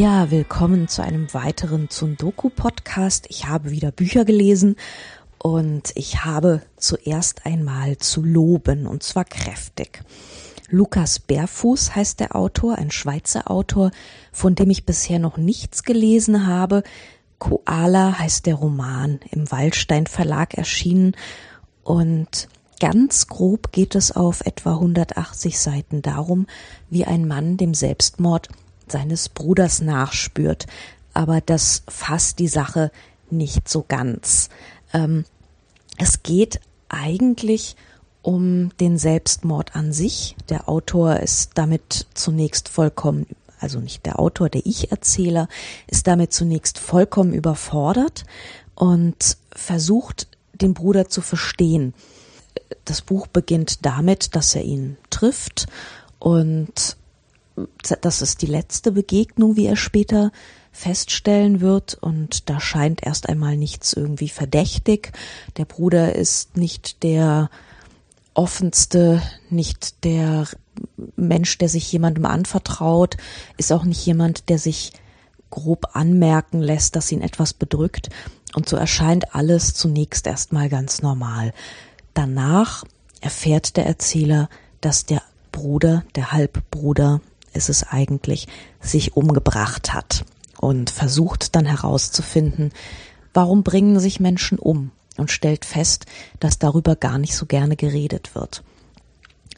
Ja, willkommen zu einem weiteren Tsundoku-Podcast. Ich habe wieder Bücher gelesen und ich habe zuerst einmal zu loben und zwar kräftig. Lukas Bärfuß heißt der Autor, ein Schweizer Autor, von dem ich bisher noch nichts gelesen habe. Koala heißt der Roman, im Waldstein Verlag erschienen und ganz grob geht es auf etwa 180 Seiten darum, wie ein Mann dem Selbstmord seines Bruders nachspürt. Aber das fasst die Sache nicht so ganz. Ähm, es geht eigentlich um den Selbstmord an sich. Der Autor ist damit zunächst vollkommen, also nicht der Autor, der Ich-Erzähler, ist damit zunächst vollkommen überfordert und versucht, den Bruder zu verstehen. Das Buch beginnt damit, dass er ihn trifft und das ist die letzte Begegnung, wie er später feststellen wird. Und da scheint erst einmal nichts irgendwie verdächtig. Der Bruder ist nicht der offenste, nicht der Mensch, der sich jemandem anvertraut, ist auch nicht jemand, der sich grob anmerken lässt, dass ihn etwas bedrückt. Und so erscheint alles zunächst erstmal ganz normal. Danach erfährt der Erzähler, dass der Bruder, der Halbbruder, ist es eigentlich, sich umgebracht hat und versucht dann herauszufinden, warum bringen sich Menschen um und stellt fest, dass darüber gar nicht so gerne geredet wird.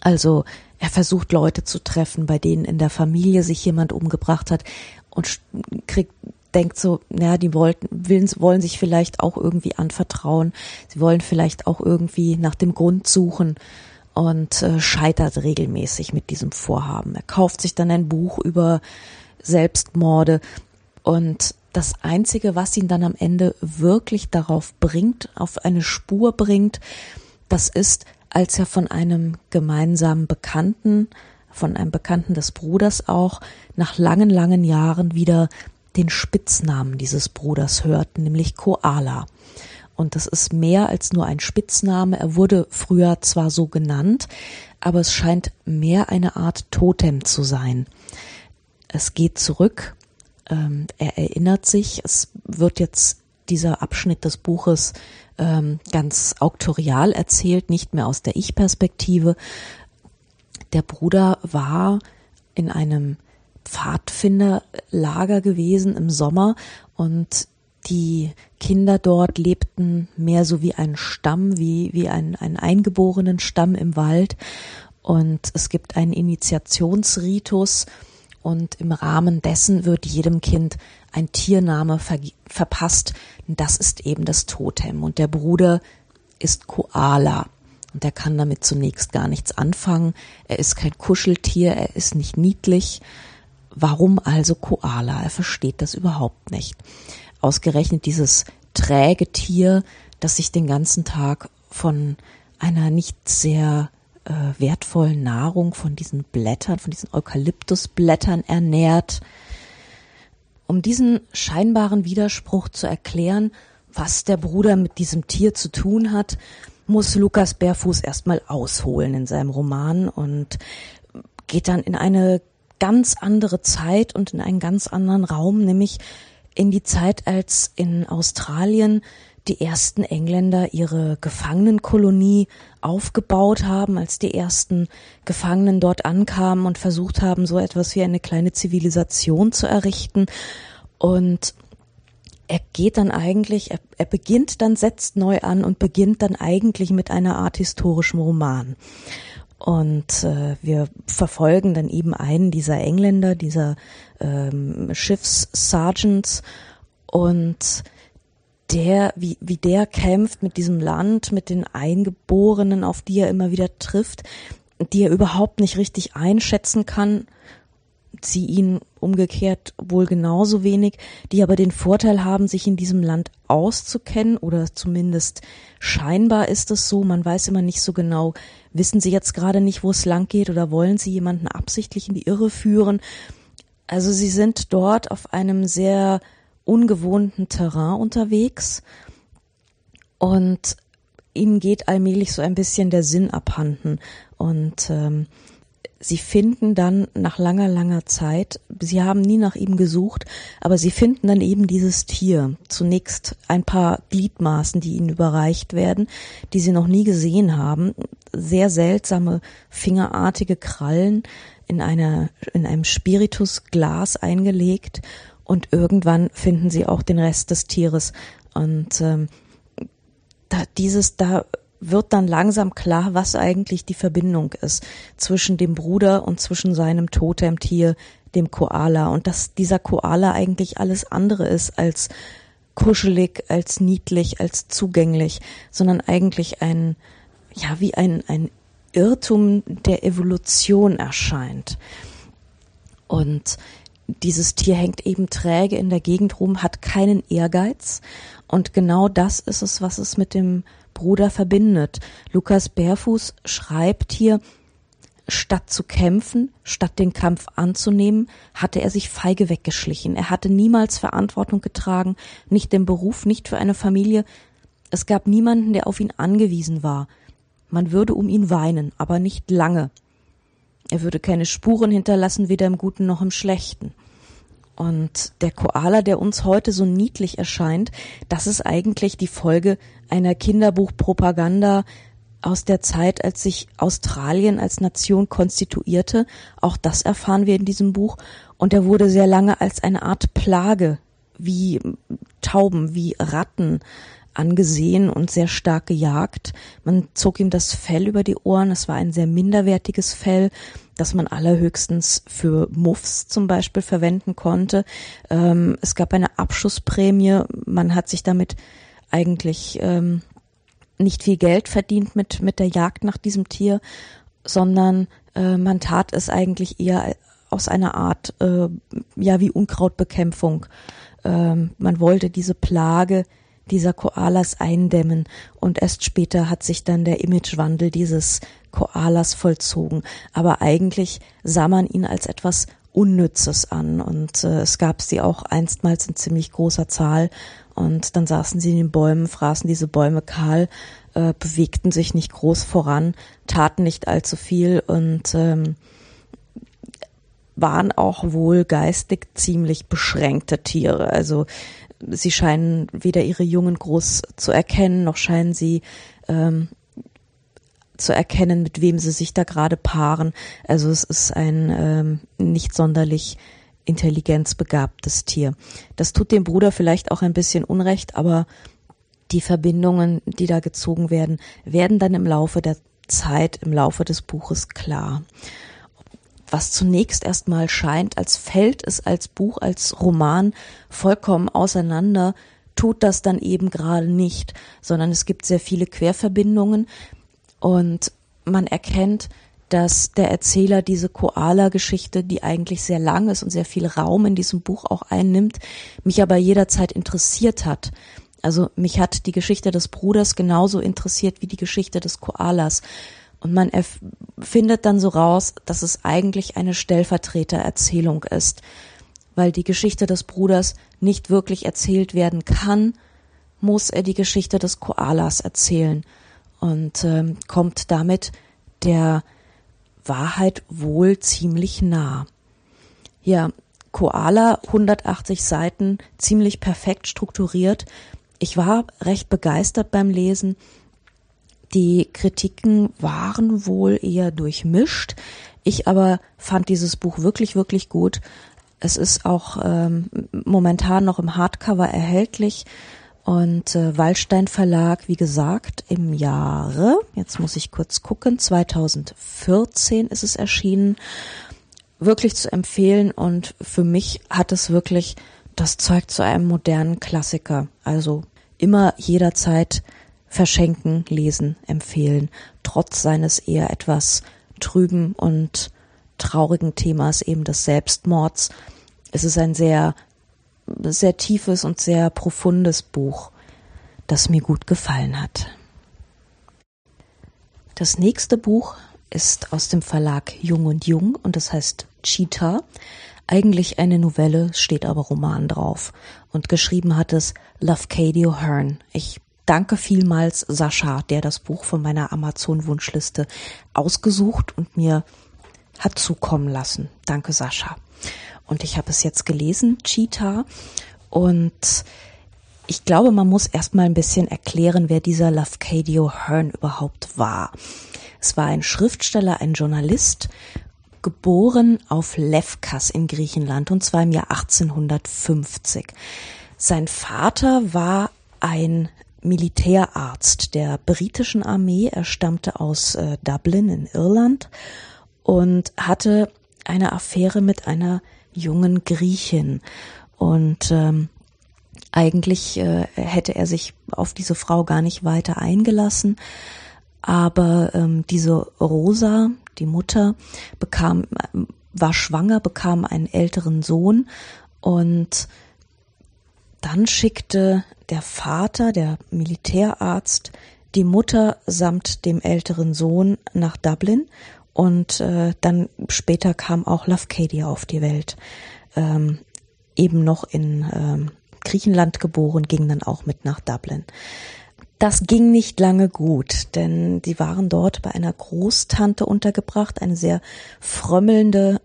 Also er versucht Leute zu treffen, bei denen in der Familie sich jemand umgebracht hat und kriegt denkt so, naja, die wollten, wollen, wollen sich vielleicht auch irgendwie anvertrauen. Sie wollen vielleicht auch irgendwie nach dem Grund suchen und äh, scheitert regelmäßig mit diesem Vorhaben. Er kauft sich dann ein Buch über Selbstmorde und das Einzige, was ihn dann am Ende wirklich darauf bringt, auf eine Spur bringt, das ist, als er von einem gemeinsamen Bekannten, von einem Bekannten des Bruders auch, nach langen, langen Jahren wieder den Spitznamen dieses Bruders hört, nämlich Koala. Und das ist mehr als nur ein Spitzname. Er wurde früher zwar so genannt, aber es scheint mehr eine Art Totem zu sein. Es geht zurück, ähm, er erinnert sich, es wird jetzt dieser Abschnitt des Buches ähm, ganz auktorial erzählt, nicht mehr aus der Ich-Perspektive. Der Bruder war in einem Pfadfinderlager gewesen im Sommer und die Kinder dort lebten mehr so wie ein Stamm, wie, wie ein, ein eingeborenen Stamm im Wald. Und es gibt einen Initiationsritus und im Rahmen dessen wird jedem Kind ein Tiername ver verpasst. Das ist eben das Totem. Und der Bruder ist Koala. Und er kann damit zunächst gar nichts anfangen. Er ist kein Kuscheltier, er ist nicht niedlich. Warum also Koala? Er versteht das überhaupt nicht ausgerechnet dieses träge Tier, das sich den ganzen Tag von einer nicht sehr äh, wertvollen Nahrung, von diesen Blättern, von diesen Eukalyptusblättern ernährt. Um diesen scheinbaren Widerspruch zu erklären, was der Bruder mit diesem Tier zu tun hat, muss Lukas Bärfuß erstmal ausholen in seinem Roman und geht dann in eine ganz andere Zeit und in einen ganz anderen Raum, nämlich in die Zeit, als in Australien die ersten Engländer ihre Gefangenenkolonie aufgebaut haben, als die ersten Gefangenen dort ankamen und versucht haben, so etwas wie eine kleine Zivilisation zu errichten. Und er geht dann eigentlich, er, er beginnt dann, setzt neu an und beginnt dann eigentlich mit einer Art historischem Roman. Und äh, wir verfolgen dann eben einen dieser Engländer, dieser ähm, Schiffssergeants. Und der, wie, wie der kämpft mit diesem Land, mit den Eingeborenen, auf die er immer wieder trifft, die er überhaupt nicht richtig einschätzen kann, sie ihn umgekehrt wohl genauso wenig, die aber den Vorteil haben, sich in diesem Land auszukennen oder zumindest scheinbar ist es so, man weiß immer nicht so genau, wissen sie jetzt gerade nicht, wo es lang geht oder wollen sie jemanden absichtlich in die Irre führen. Also sie sind dort auf einem sehr ungewohnten Terrain unterwegs und ihnen geht allmählich so ein bisschen der Sinn abhanden und ähm, sie finden dann nach langer, langer Zeit, sie haben nie nach ihm gesucht, aber sie finden dann eben dieses Tier. Zunächst ein paar Gliedmaßen, die ihnen überreicht werden, die sie noch nie gesehen haben. Sehr seltsame, fingerartige Krallen in einer, in einem Spiritusglas eingelegt und irgendwann finden sie auch den Rest des Tieres und ähm, da, dieses, da wird dann langsam klar, was eigentlich die Verbindung ist zwischen dem Bruder und zwischen seinem Totemtier, dem Koala. Und dass dieser Koala eigentlich alles andere ist als kuschelig, als niedlich, als zugänglich, sondern eigentlich ein, ja, wie ein, ein Irrtum der Evolution erscheint. Und dieses Tier hängt eben träge in der Gegend rum, hat keinen Ehrgeiz. Und genau das ist es, was es mit dem Bruder verbindet. Lukas Bärfuß schreibt hier, statt zu kämpfen, statt den Kampf anzunehmen, hatte er sich feige weggeschlichen. Er hatte niemals Verantwortung getragen, nicht den Beruf, nicht für eine Familie. Es gab niemanden, der auf ihn angewiesen war. Man würde um ihn weinen, aber nicht lange. Er würde keine Spuren hinterlassen, weder im Guten noch im Schlechten. Und der Koala, der uns heute so niedlich erscheint, das ist eigentlich die Folge einer Kinderbuchpropaganda aus der Zeit, als sich Australien als Nation konstituierte. Auch das erfahren wir in diesem Buch. Und er wurde sehr lange als eine Art Plage, wie Tauben, wie Ratten angesehen und sehr stark gejagt. Man zog ihm das Fell über die Ohren. Es war ein sehr minderwertiges Fell das man allerhöchstens für Muffs zum Beispiel verwenden konnte. Ähm, es gab eine Abschussprämie. Man hat sich damit eigentlich ähm, nicht viel Geld verdient mit, mit der Jagd nach diesem Tier, sondern äh, man tat es eigentlich eher aus einer Art, äh, ja, wie Unkrautbekämpfung. Ähm, man wollte diese Plage dieser Koalas eindämmen und erst später hat sich dann der Imagewandel dieses Koalas vollzogen. Aber eigentlich sah man ihn als etwas Unnützes an und äh, es gab sie auch einstmals in ziemlich großer Zahl und dann saßen sie in den Bäumen, fraßen diese Bäume kahl, äh, bewegten sich nicht groß voran, taten nicht allzu viel und ähm, waren auch wohl geistig ziemlich beschränkte Tiere. Also sie scheinen weder ihre Jungen groß zu erkennen, noch scheinen sie ähm, zu erkennen, mit wem sie sich da gerade paaren. Also es ist ein ähm, nicht sonderlich intelligenzbegabtes Tier. Das tut dem Bruder vielleicht auch ein bisschen Unrecht, aber die Verbindungen, die da gezogen werden, werden dann im Laufe der Zeit, im Laufe des Buches klar. Was zunächst erstmal scheint, als fällt es als Buch, als Roman vollkommen auseinander, tut das dann eben gerade nicht, sondern es gibt sehr viele Querverbindungen, und man erkennt, dass der Erzähler diese Koala-Geschichte, die eigentlich sehr lang ist und sehr viel Raum in diesem Buch auch einnimmt, mich aber jederzeit interessiert hat. Also mich hat die Geschichte des Bruders genauso interessiert wie die Geschichte des Koalas. Und man findet dann so raus, dass es eigentlich eine Stellvertretererzählung ist, weil die Geschichte des Bruders nicht wirklich erzählt werden kann, muss er die Geschichte des Koalas erzählen und ähm, kommt damit der Wahrheit wohl ziemlich nah. Ja, Koala, 180 Seiten, ziemlich perfekt strukturiert. Ich war recht begeistert beim Lesen. Die Kritiken waren wohl eher durchmischt. Ich aber fand dieses Buch wirklich, wirklich gut. Es ist auch ähm, momentan noch im Hardcover erhältlich. Und äh, Wallstein Verlag, wie gesagt, im Jahre, jetzt muss ich kurz gucken, 2014 ist es erschienen, wirklich zu empfehlen und für mich hat es wirklich das Zeug zu einem modernen Klassiker. Also immer jederzeit verschenken, lesen, empfehlen, trotz seines eher etwas trüben und traurigen Themas eben des Selbstmords. Es ist ein sehr sehr tiefes und sehr profundes Buch, das mir gut gefallen hat. Das nächste Buch ist aus dem Verlag Jung und Jung und das heißt Cheetah. Eigentlich eine Novelle, steht aber Roman drauf. Und geschrieben hat es Lafcadio Hearn. Ich danke vielmals Sascha, der das Buch von meiner Amazon-Wunschliste ausgesucht und mir hat zukommen lassen. Danke, Sascha. Und ich habe es jetzt gelesen, Cheetah. Und ich glaube, man muss erstmal ein bisschen erklären, wer dieser Lafcadio Hearn überhaupt war. Es war ein Schriftsteller, ein Journalist, geboren auf Lefkas in Griechenland und zwar im Jahr 1850. Sein Vater war ein Militärarzt der britischen Armee. Er stammte aus äh, Dublin in Irland und hatte eine Affäre mit einer jungen Griechin. Und ähm, eigentlich äh, hätte er sich auf diese Frau gar nicht weiter eingelassen. Aber ähm, diese Rosa, die Mutter, bekam, war schwanger, bekam einen älteren Sohn und dann schickte der Vater, der Militärarzt, die Mutter samt dem älteren Sohn nach Dublin und äh, dann später kam auch Lafcadia auf die Welt. Ähm, eben noch in ähm, Griechenland geboren, ging dann auch mit nach Dublin. Das ging nicht lange gut, denn die waren dort bei einer Großtante untergebracht, eine sehr frömmelnde,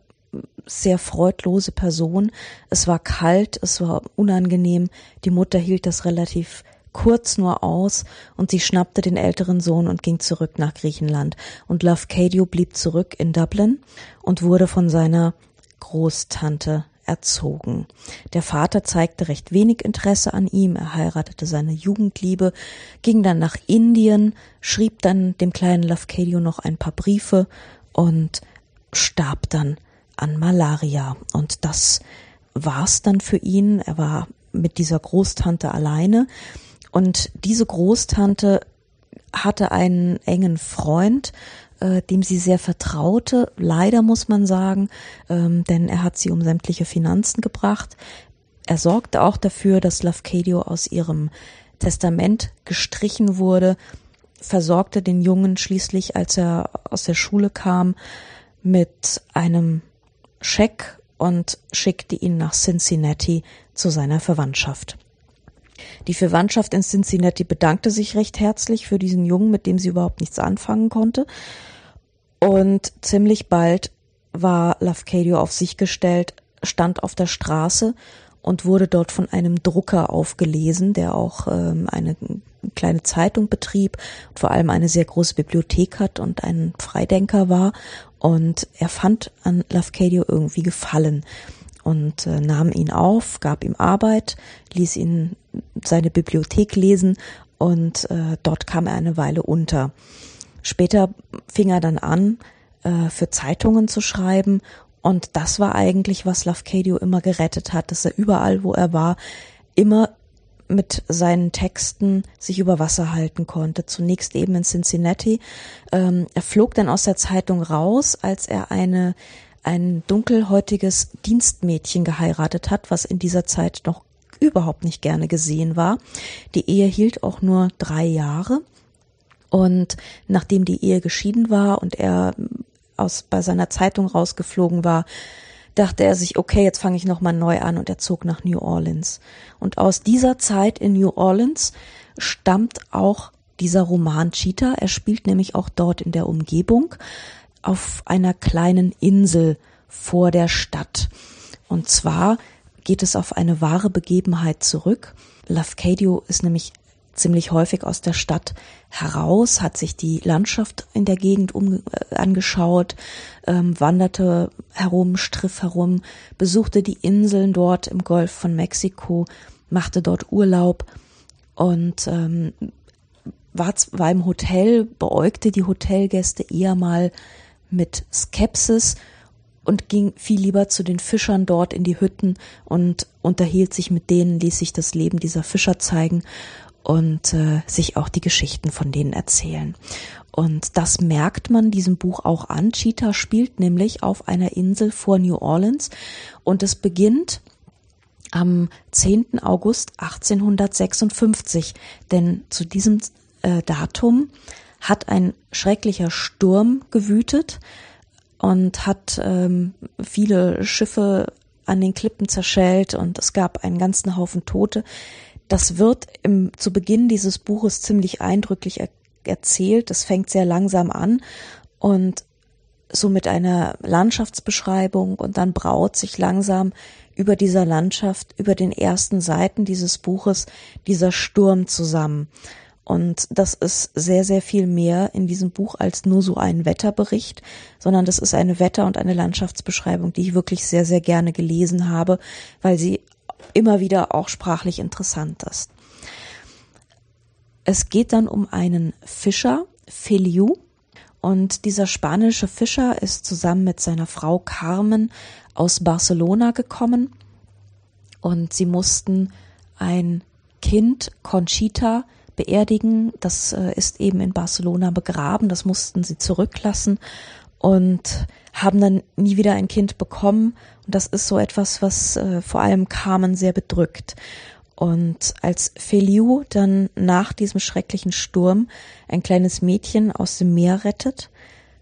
sehr freudlose Person. Es war kalt, es war unangenehm. Die Mutter hielt das relativ kurz nur aus und sie schnappte den älteren Sohn und ging zurück nach Griechenland. Und Lafcadio blieb zurück in Dublin und wurde von seiner Großtante erzogen. Der Vater zeigte recht wenig Interesse an ihm, er heiratete seine Jugendliebe, ging dann nach Indien, schrieb dann dem kleinen Lafcadio noch ein paar Briefe und starb dann an Malaria. Und das war's dann für ihn. Er war mit dieser Großtante alleine. Und diese Großtante hatte einen engen Freund, äh, dem sie sehr vertraute. Leider muss man sagen, ähm, denn er hat sie um sämtliche Finanzen gebracht. Er sorgte auch dafür, dass Lafcadio aus ihrem Testament gestrichen wurde, versorgte den Jungen schließlich, als er aus der Schule kam, mit einem Scheck und schickte ihn nach Cincinnati zu seiner Verwandtschaft. Die Verwandtschaft in Cincinnati bedankte sich recht herzlich für diesen Jungen, mit dem sie überhaupt nichts anfangen konnte. Und ziemlich bald war Lafcadio auf sich gestellt, stand auf der Straße und wurde dort von einem Drucker aufgelesen, der auch ähm, eine kleine Zeitung betrieb vor allem eine sehr große Bibliothek hat und ein Freidenker war. Und er fand an Lafcadio irgendwie Gefallen und äh, nahm ihn auf, gab ihm Arbeit, ließ ihn seine Bibliothek lesen und äh, dort kam er eine Weile unter. Später fing er dann an, äh, für Zeitungen zu schreiben und das war eigentlich, was Lafcadio immer gerettet hat, dass er überall, wo er war, immer mit seinen Texten sich über Wasser halten konnte. Zunächst eben in Cincinnati. Ähm, er flog dann aus der Zeitung raus, als er eine ein dunkelhäutiges Dienstmädchen geheiratet hat, was in dieser Zeit noch überhaupt nicht gerne gesehen war. Die Ehe hielt auch nur drei Jahre. Und nachdem die Ehe geschieden war und er aus bei seiner Zeitung rausgeflogen war, dachte er sich, okay, jetzt fange ich nochmal neu an und er zog nach New Orleans. Und aus dieser Zeit in New Orleans stammt auch dieser Roman Cheetah. Er spielt nämlich auch dort in der Umgebung auf einer kleinen Insel vor der Stadt. Und zwar geht es auf eine wahre Begebenheit zurück. Lafcadio ist nämlich ziemlich häufig aus der Stadt heraus, hat sich die Landschaft in der Gegend um, äh, angeschaut, ähm, wanderte herum, striff herum, besuchte die Inseln dort im Golf von Mexiko, machte dort Urlaub und ähm, war, war im Hotel, beäugte die Hotelgäste eher mal mit Skepsis und ging viel lieber zu den Fischern dort in die Hütten und unterhielt sich mit denen, ließ sich das Leben dieser Fischer zeigen und äh, sich auch die Geschichten von denen erzählen. Und das merkt man diesem Buch auch an. Cheetah spielt nämlich auf einer Insel vor New Orleans und es beginnt am 10. August 1856, denn zu diesem äh, Datum hat ein schrecklicher Sturm gewütet und hat ähm, viele Schiffe an den Klippen zerschellt und es gab einen ganzen Haufen Tote. Das wird im, zu Beginn dieses Buches ziemlich eindrücklich er, erzählt. Es fängt sehr langsam an und so mit einer Landschaftsbeschreibung und dann braut sich langsam über dieser Landschaft, über den ersten Seiten dieses Buches dieser Sturm zusammen. Und das ist sehr, sehr viel mehr in diesem Buch als nur so ein Wetterbericht, sondern das ist eine Wetter- und eine Landschaftsbeschreibung, die ich wirklich sehr, sehr gerne gelesen habe, weil sie immer wieder auch sprachlich interessant ist. Es geht dann um einen Fischer, Feliu, und dieser spanische Fischer ist zusammen mit seiner Frau Carmen aus Barcelona gekommen und sie mussten ein Kind, Conchita, beerdigen. Das äh, ist eben in Barcelona begraben. Das mussten sie zurücklassen und haben dann nie wieder ein Kind bekommen. Und das ist so etwas, was äh, vor allem Carmen sehr bedrückt. Und als Feliu dann nach diesem schrecklichen Sturm ein kleines Mädchen aus dem Meer rettet,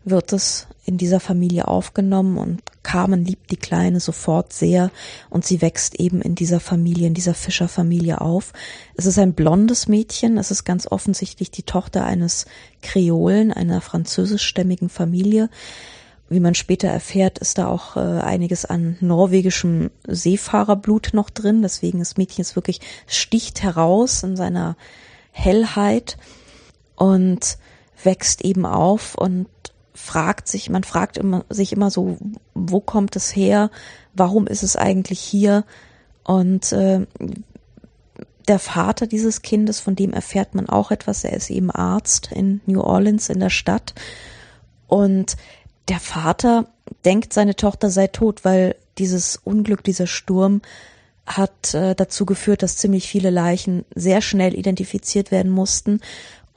wird es in dieser Familie aufgenommen und Carmen liebt die Kleine sofort sehr und sie wächst eben in dieser Familie, in dieser Fischerfamilie auf. Es ist ein blondes Mädchen, es ist ganz offensichtlich die Tochter eines Kreolen, einer französischstämmigen Familie. Wie man später erfährt, ist da auch äh, einiges an norwegischem Seefahrerblut noch drin. Deswegen das Mädchen ist wirklich sticht heraus in seiner Hellheit und wächst eben auf und fragt sich, man fragt immer, sich immer so, wo kommt es her? Warum ist es eigentlich hier? Und äh, der Vater dieses Kindes, von dem erfährt man auch etwas. Er ist eben Arzt in New Orleans in der Stadt. Und der Vater denkt, seine Tochter sei tot, weil dieses Unglück, dieser Sturm hat äh, dazu geführt, dass ziemlich viele Leichen sehr schnell identifiziert werden mussten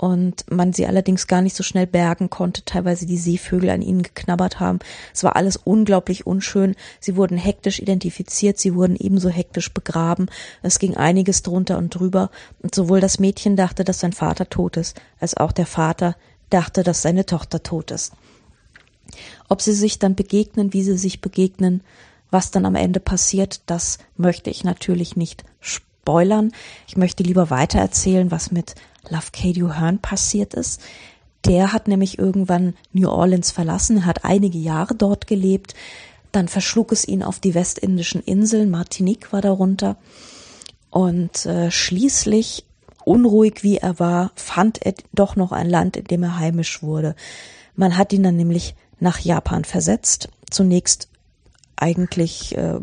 und man sie allerdings gar nicht so schnell bergen konnte, teilweise die Seevögel an ihnen geknabbert haben. Es war alles unglaublich unschön. Sie wurden hektisch identifiziert, sie wurden ebenso hektisch begraben. Es ging einiges drunter und drüber und sowohl das Mädchen dachte, dass sein Vater tot ist, als auch der Vater dachte, dass seine Tochter tot ist. Ob sie sich dann begegnen, wie sie sich begegnen, was dann am Ende passiert, das möchte ich natürlich nicht spoilern. Ich möchte lieber weitererzählen, was mit Lafcadio Hearn passiert ist. Der hat nämlich irgendwann New Orleans verlassen, hat einige Jahre dort gelebt. Dann verschlug es ihn auf die westindischen Inseln, Martinique war darunter. Und äh, schließlich, unruhig wie er war, fand er doch noch ein Land, in dem er heimisch wurde. Man hat ihn dann nämlich nach Japan versetzt. Zunächst eigentlich äh,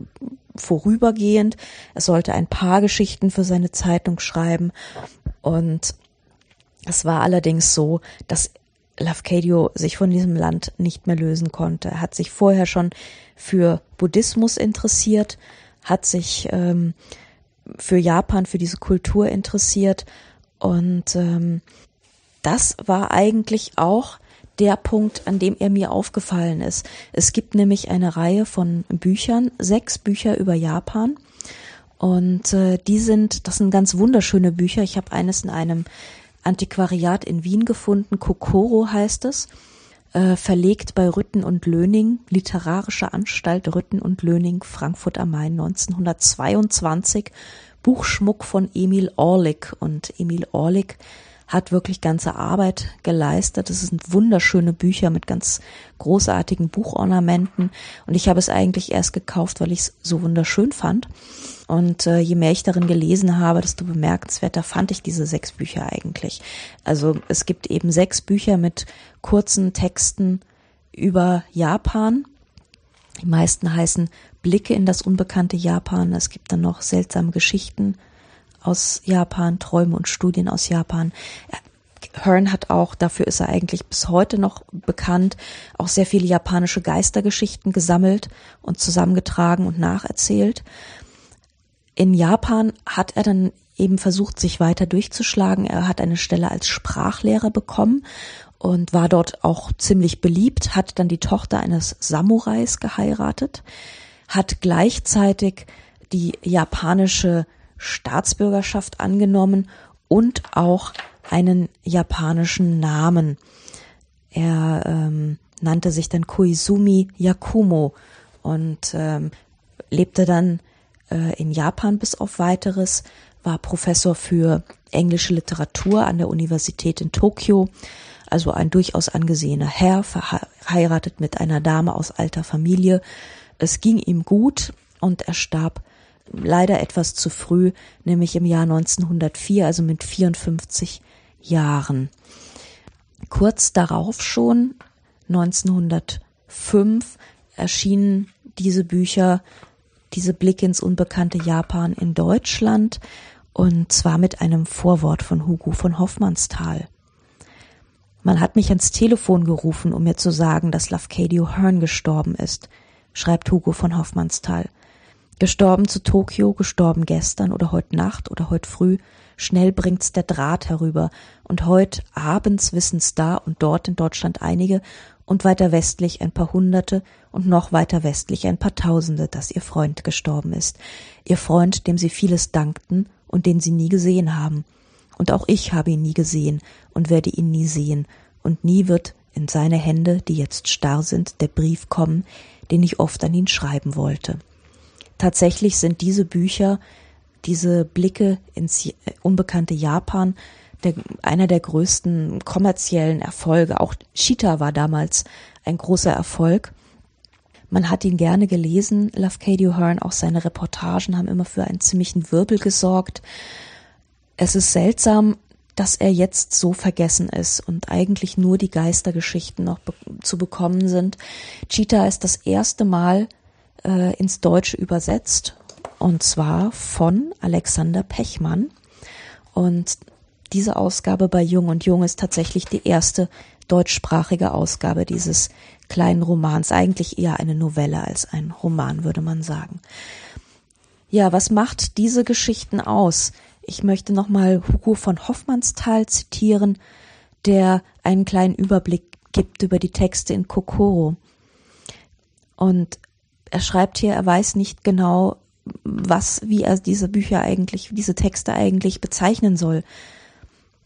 vorübergehend. Er sollte ein paar Geschichten für seine Zeitung schreiben. Und es war allerdings so, dass Lafcadio sich von diesem Land nicht mehr lösen konnte. Er hat sich vorher schon für Buddhismus interessiert, hat sich ähm, für Japan, für diese Kultur interessiert und ähm, das war eigentlich auch der Punkt, an dem er mir aufgefallen ist. Es gibt nämlich eine Reihe von Büchern, sechs Bücher über Japan. Und äh, die sind, das sind ganz wunderschöne Bücher. Ich habe eines in einem Antiquariat in Wien gefunden. Kokoro heißt es. Äh, verlegt bei Rütten und Löning, Literarische Anstalt Rütten und Löning, Frankfurt am Main 1922. Buchschmuck von Emil Orlik. Und Emil Orlik hat wirklich ganze Arbeit geleistet. Es sind wunderschöne Bücher mit ganz großartigen Buchornamenten. Und ich habe es eigentlich erst gekauft, weil ich es so wunderschön fand. Und äh, je mehr ich darin gelesen habe, desto bemerkenswerter fand ich diese sechs Bücher eigentlich. Also es gibt eben sechs Bücher mit kurzen Texten über Japan. Die meisten heißen Blicke in das unbekannte Japan. Es gibt dann noch seltsame Geschichten aus Japan, Träume und Studien aus Japan. Hearn hat auch, dafür ist er eigentlich bis heute noch bekannt, auch sehr viele japanische Geistergeschichten gesammelt und zusammengetragen und nacherzählt. In Japan hat er dann eben versucht, sich weiter durchzuschlagen. Er hat eine Stelle als Sprachlehrer bekommen und war dort auch ziemlich beliebt, hat dann die Tochter eines Samurais geheiratet, hat gleichzeitig die japanische Staatsbürgerschaft angenommen und auch einen japanischen Namen. Er ähm, nannte sich dann Koizumi Yakumo und ähm, lebte dann äh, in Japan bis auf weiteres, war Professor für englische Literatur an der Universität in Tokio, also ein durchaus angesehener Herr, verheiratet mit einer Dame aus alter Familie. Es ging ihm gut und er starb leider etwas zu früh, nämlich im Jahr 1904, also mit 54 Jahren. Kurz darauf schon, 1905, erschienen diese Bücher, diese Blick ins unbekannte Japan in Deutschland und zwar mit einem Vorwort von Hugo von Hoffmannsthal. Man hat mich ans Telefon gerufen, um mir zu sagen, dass Lafcadio Hearn gestorben ist, schreibt Hugo von Hoffmannsthal. Gestorben zu Tokio, gestorben gestern oder heute Nacht oder heute früh, schnell bringt's der Draht herüber, und heut abends wissen's da und dort in Deutschland einige und weiter westlich ein paar Hunderte und noch weiter westlich ein paar Tausende, dass ihr Freund gestorben ist, ihr Freund, dem sie vieles dankten und den sie nie gesehen haben. Und auch ich habe ihn nie gesehen und werde ihn nie sehen, und nie wird in seine Hände, die jetzt starr sind, der Brief kommen, den ich oft an ihn schreiben wollte. Tatsächlich sind diese Bücher, diese Blicke ins unbekannte Japan, der, einer der größten kommerziellen Erfolge. Auch Cheetah war damals ein großer Erfolg. Man hat ihn gerne gelesen, Lafcadio Hearn, auch seine Reportagen haben immer für einen ziemlichen Wirbel gesorgt. Es ist seltsam, dass er jetzt so vergessen ist und eigentlich nur die Geistergeschichten noch be zu bekommen sind. Cheetah ist das erste Mal äh, ins Deutsche übersetzt und zwar von Alexander Pechmann. Und diese Ausgabe bei Jung und Jung ist tatsächlich die erste deutschsprachige Ausgabe dieses kleinen Romans, eigentlich eher eine Novelle als ein Roman, würde man sagen. Ja, was macht diese Geschichten aus? Ich möchte nochmal Hugo von Hoffmannsthal zitieren, der einen kleinen Überblick gibt über die Texte in Kokoro. Und er schreibt hier, er weiß nicht genau, was, wie er diese Bücher eigentlich, diese Texte eigentlich bezeichnen soll.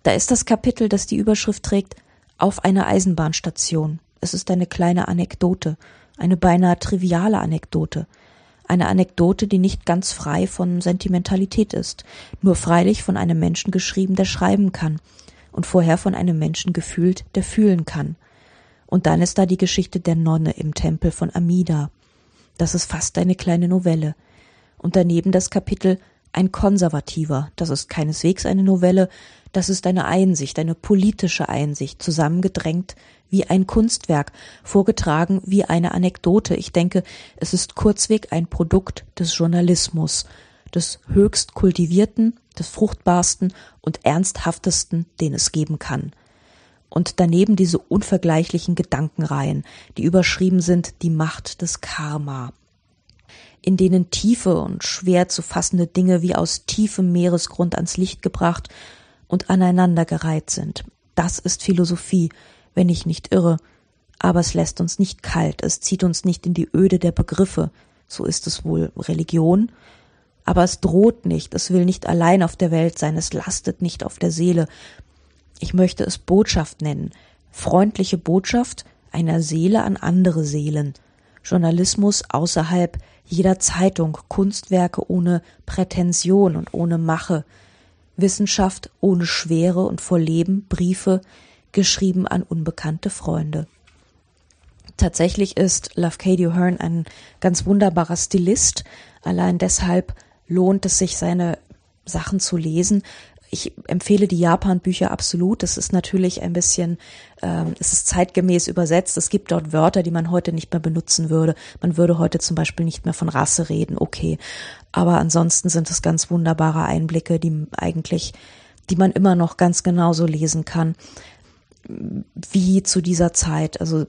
Da ist das Kapitel, das die Überschrift trägt, auf einer Eisenbahnstation. Es ist eine kleine Anekdote, eine beinahe triviale Anekdote, eine Anekdote, die nicht ganz frei von Sentimentalität ist, nur freilich von einem Menschen geschrieben, der schreiben kann, und vorher von einem Menschen gefühlt, der fühlen kann. Und dann ist da die Geschichte der Nonne im Tempel von Amida. Das ist fast eine kleine Novelle. Und daneben das Kapitel Ein Konservativer. Das ist keineswegs eine Novelle, das ist eine Einsicht, eine politische Einsicht, zusammengedrängt wie ein Kunstwerk, vorgetragen wie eine Anekdote. Ich denke, es ist kurzweg ein Produkt des Journalismus, des höchst kultivierten, des fruchtbarsten und ernsthaftesten, den es geben kann. Und daneben diese unvergleichlichen Gedankenreihen, die überschrieben sind Die Macht des Karma, in denen tiefe und schwer zu fassende Dinge wie aus tiefem Meeresgrund ans Licht gebracht und aneinandergereiht sind. Das ist Philosophie, wenn ich nicht irre, aber es lässt uns nicht kalt, es zieht uns nicht in die Öde der Begriffe, so ist es wohl Religion, aber es droht nicht, es will nicht allein auf der Welt sein, es lastet nicht auf der Seele. Ich möchte es Botschaft nennen, freundliche Botschaft einer Seele an andere Seelen, Journalismus außerhalb jeder Zeitung, Kunstwerke ohne Prätension und ohne Mache, Wissenschaft ohne Schwere und vor Leben, Briefe, geschrieben an unbekannte Freunde. Tatsächlich ist Lafcadio Hearn ein ganz wunderbarer Stilist. Allein deshalb lohnt es sich, seine Sachen zu lesen. Ich empfehle die Japan-Bücher absolut. Es ist natürlich ein bisschen, ähm, es ist zeitgemäß übersetzt. Es gibt dort Wörter, die man heute nicht mehr benutzen würde. Man würde heute zum Beispiel nicht mehr von Rasse reden. Okay, aber ansonsten sind es ganz wunderbare Einblicke, die eigentlich, die man immer noch ganz genauso lesen kann wie zu dieser Zeit. Also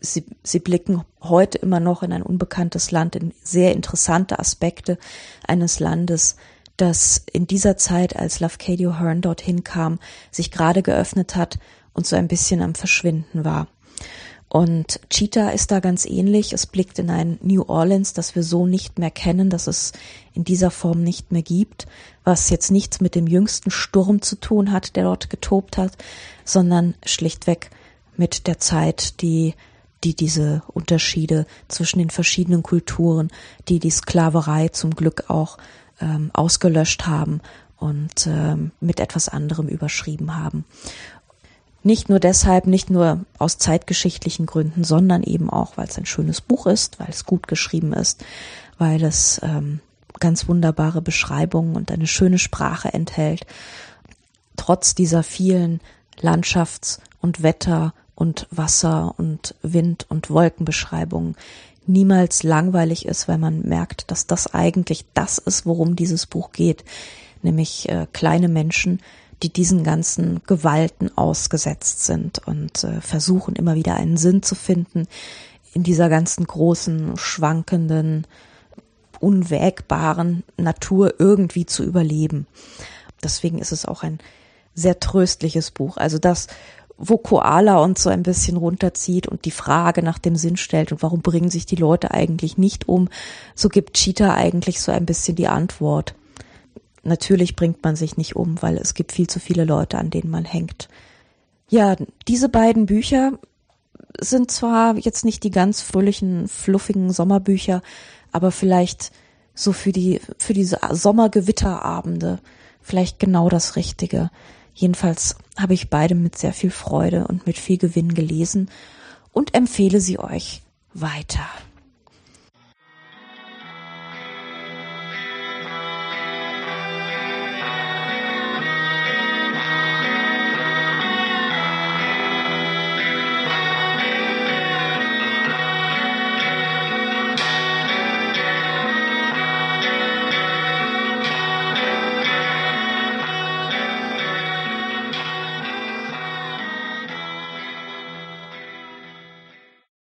sie, sie blicken heute immer noch in ein unbekanntes Land, in sehr interessante Aspekte eines Landes, das in dieser Zeit, als Lafcadio Hearn dorthin kam, sich gerade geöffnet hat und so ein bisschen am Verschwinden war. Und Cheetah ist da ganz ähnlich. Es blickt in ein New Orleans, das wir so nicht mehr kennen, das es in dieser Form nicht mehr gibt, was jetzt nichts mit dem jüngsten Sturm zu tun hat, der dort getobt hat, sondern schlichtweg mit der Zeit, die die diese Unterschiede zwischen den verschiedenen Kulturen, die die Sklaverei zum Glück auch ähm, ausgelöscht haben und ähm, mit etwas anderem überschrieben haben. Nicht nur deshalb, nicht nur aus zeitgeschichtlichen Gründen, sondern eben auch, weil es ein schönes Buch ist, weil es gut geschrieben ist, weil es ähm, ganz wunderbare Beschreibungen und eine schöne Sprache enthält. Trotz dieser vielen Landschafts- und Wetter- und Wasser- und Wind- und Wolkenbeschreibungen niemals langweilig ist, weil man merkt, dass das eigentlich das ist, worum dieses Buch geht, nämlich äh, kleine Menschen, die diesen ganzen Gewalten ausgesetzt sind und äh, versuchen immer wieder einen Sinn zu finden in dieser ganzen großen, schwankenden, unwägbaren Natur irgendwie zu überleben. Deswegen ist es auch ein sehr tröstliches Buch. Also das, wo Koala uns so ein bisschen runterzieht und die Frage nach dem Sinn stellt und warum bringen sich die Leute eigentlich nicht um, so gibt Cheetah eigentlich so ein bisschen die Antwort. Natürlich bringt man sich nicht um, weil es gibt viel zu viele Leute, an denen man hängt. Ja, diese beiden Bücher sind zwar jetzt nicht die ganz fröhlichen, fluffigen Sommerbücher, aber vielleicht so für die, für diese Sommergewitterabende vielleicht genau das Richtige. Jedenfalls habe ich beide mit sehr viel Freude und mit viel Gewinn gelesen und empfehle sie euch weiter.